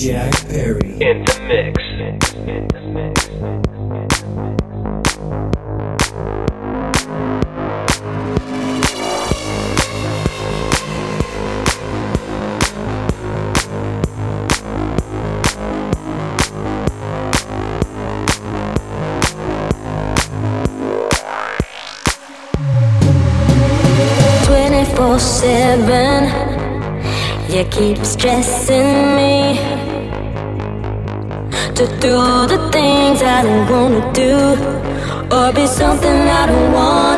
Jack Perry in the mix. In the mix. Seven, you keep do the things I don't wanna do, or be something I don't want.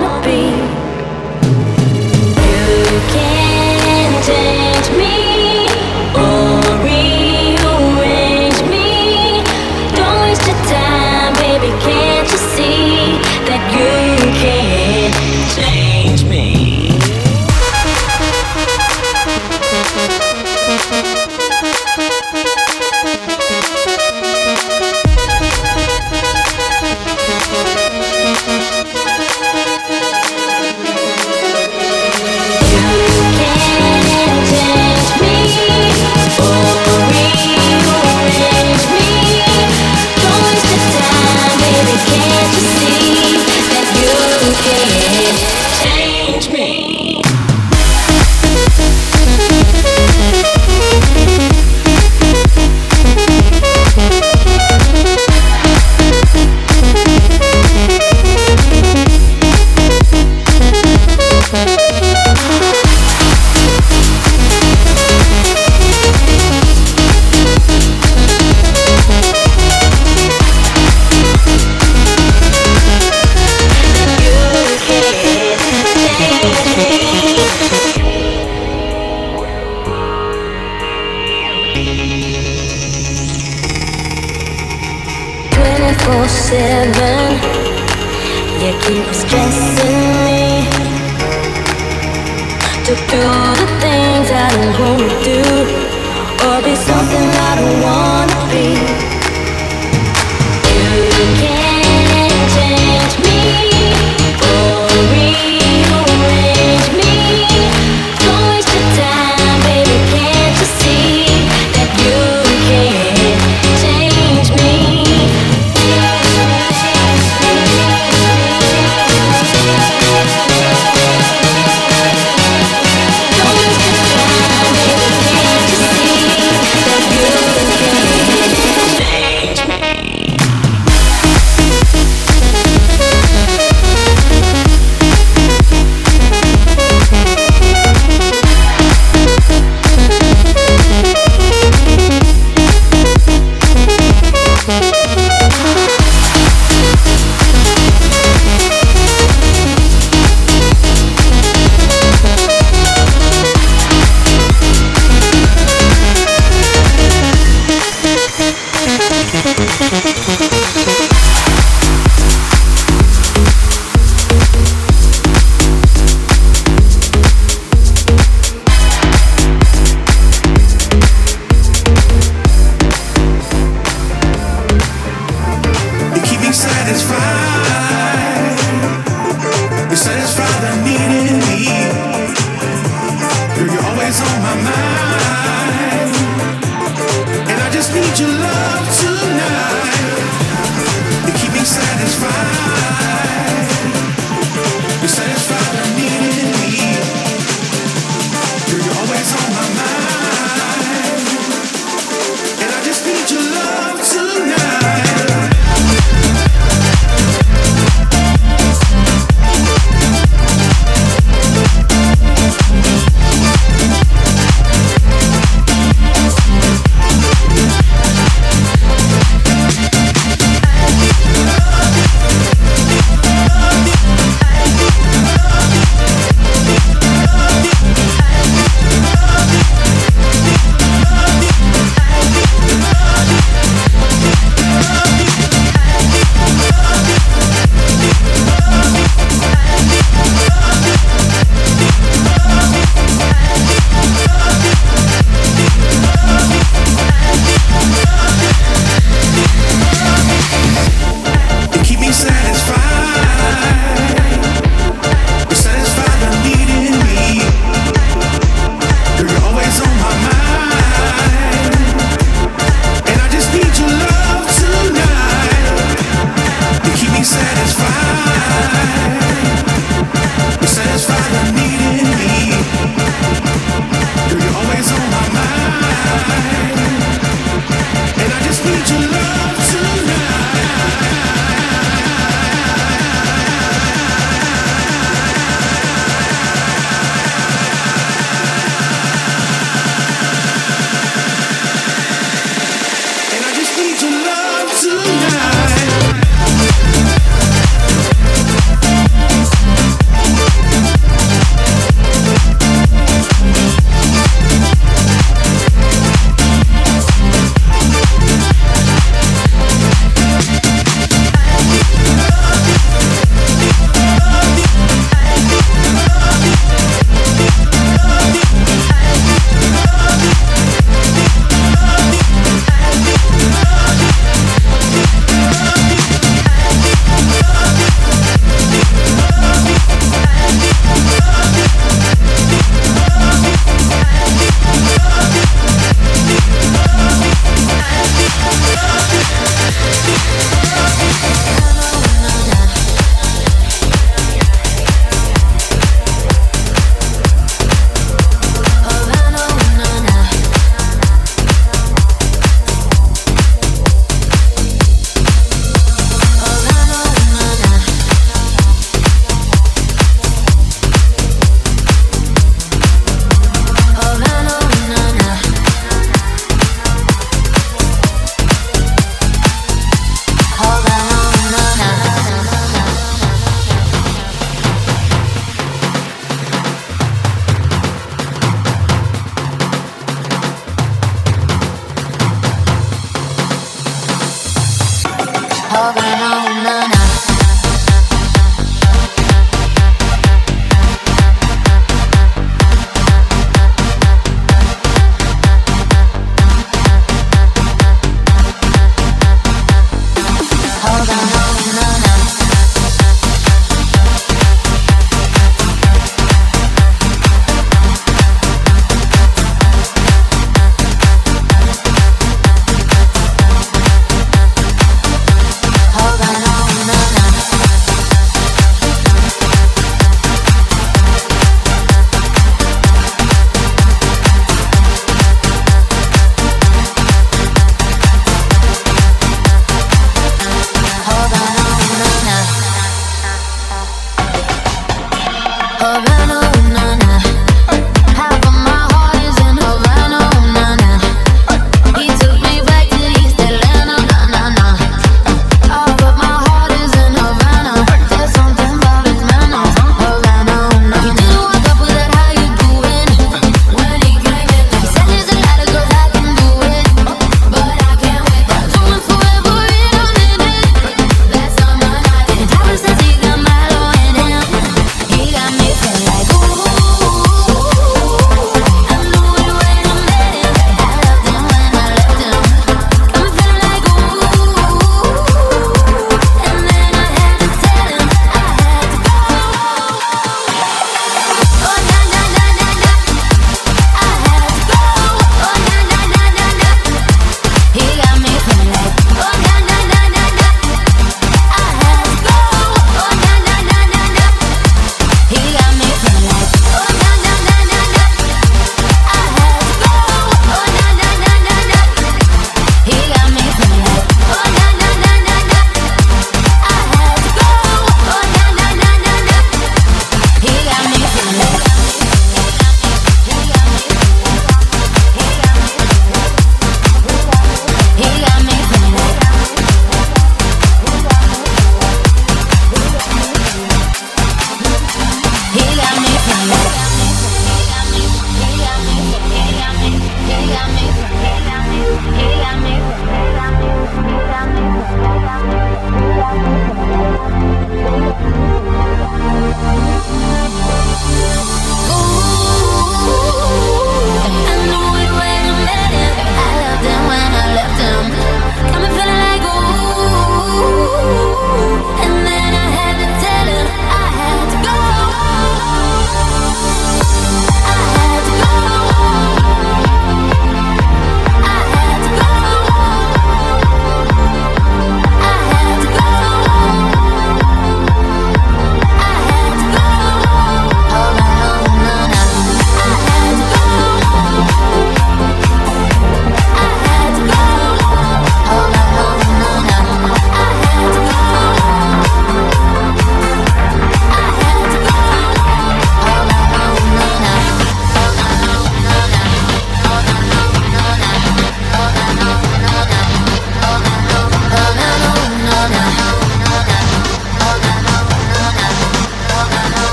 You satisfy the needing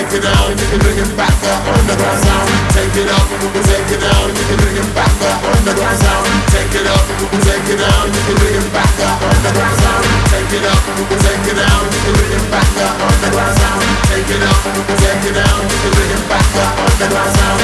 take it out, you can bring it back up underground sound. Take it up, and we can take it out, you can bring it back up underground sound. Take it up, and we can take it out, you can bring it back up underground sound. Take it up, and we can take it out, you can bring it back up underground sound. Take it up, and we can take it out, you can bring it back up underground sound.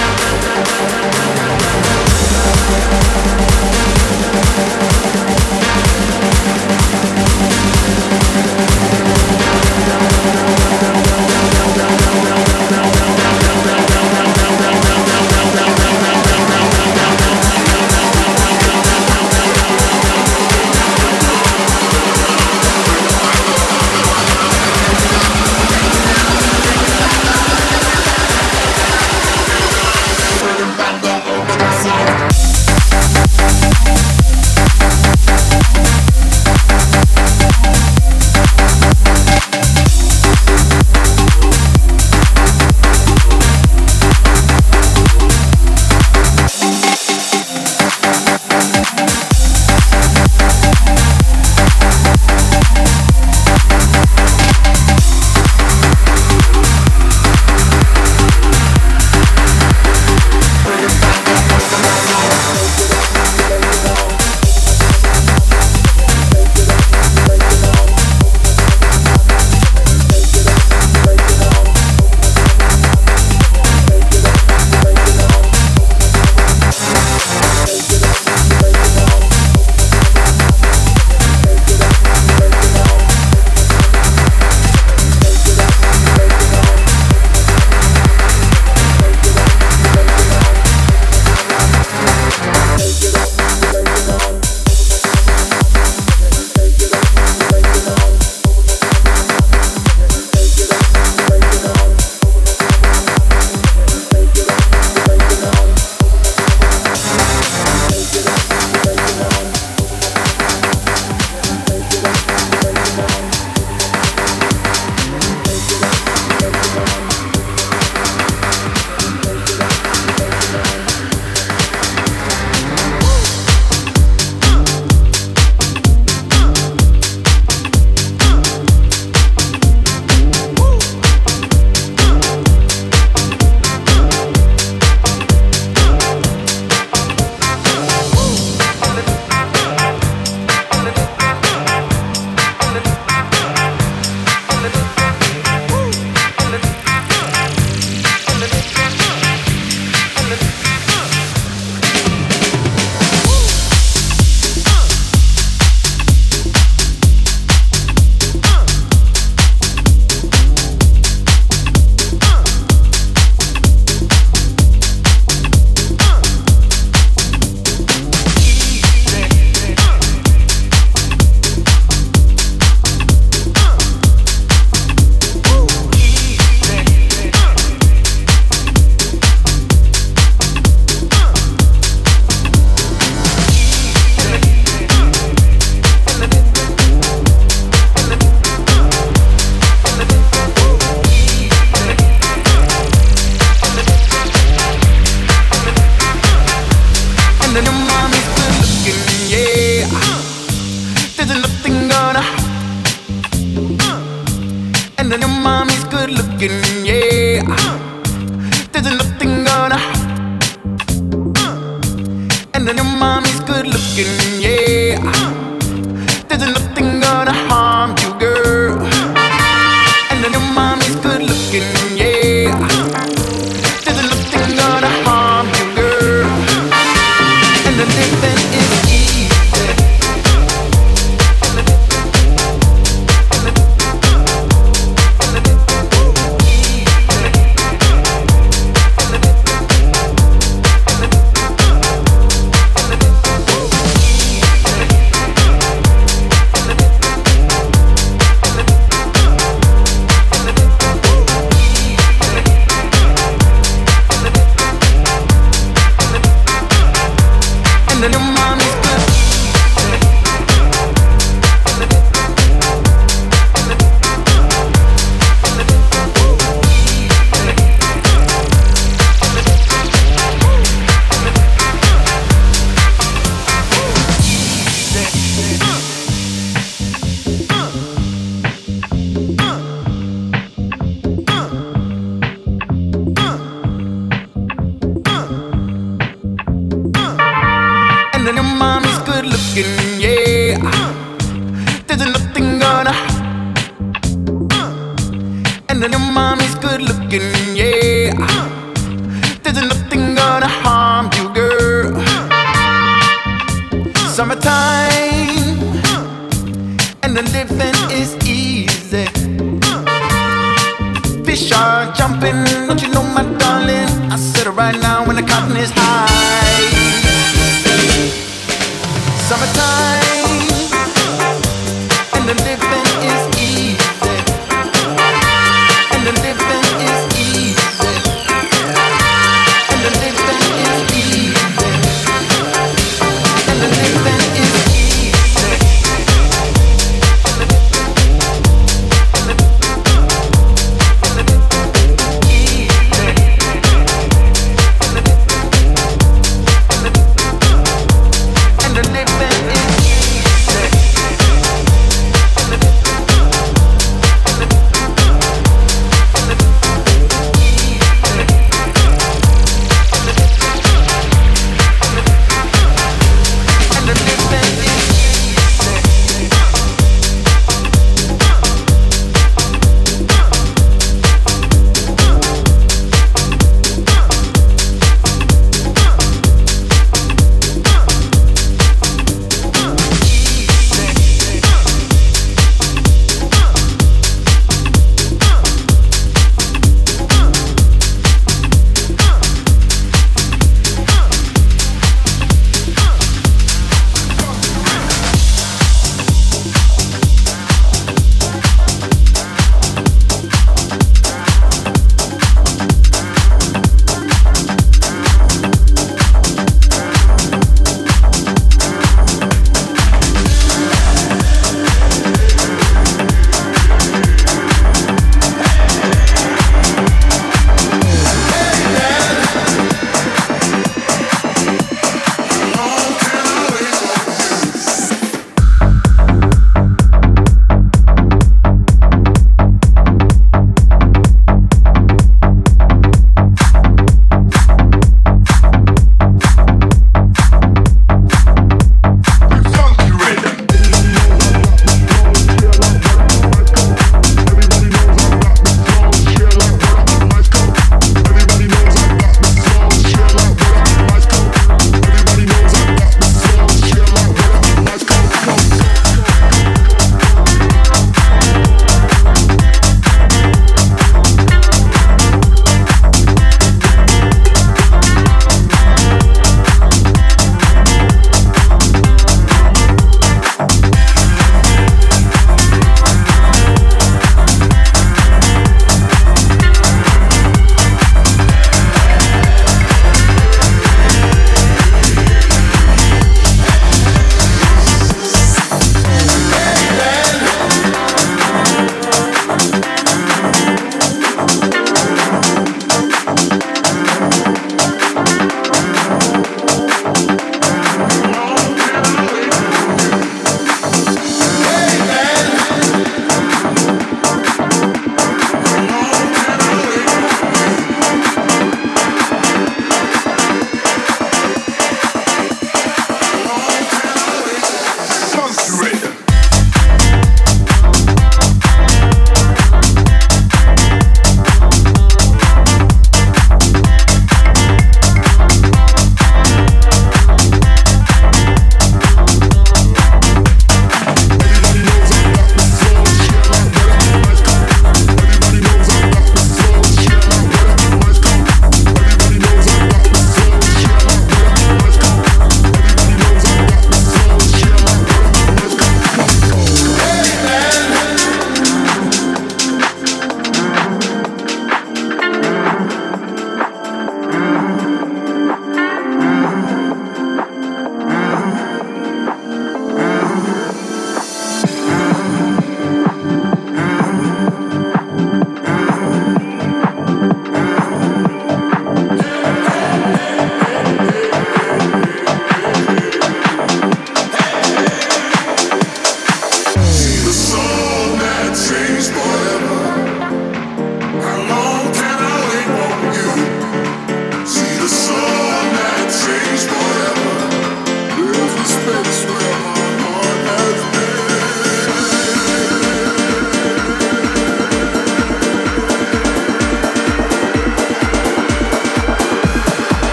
And then your mommy's good looking, yeah. There's nothing gonna. And then your mommy's good looking, yeah. There's nothing gonna harm you, girl. And then your mommy's good looking.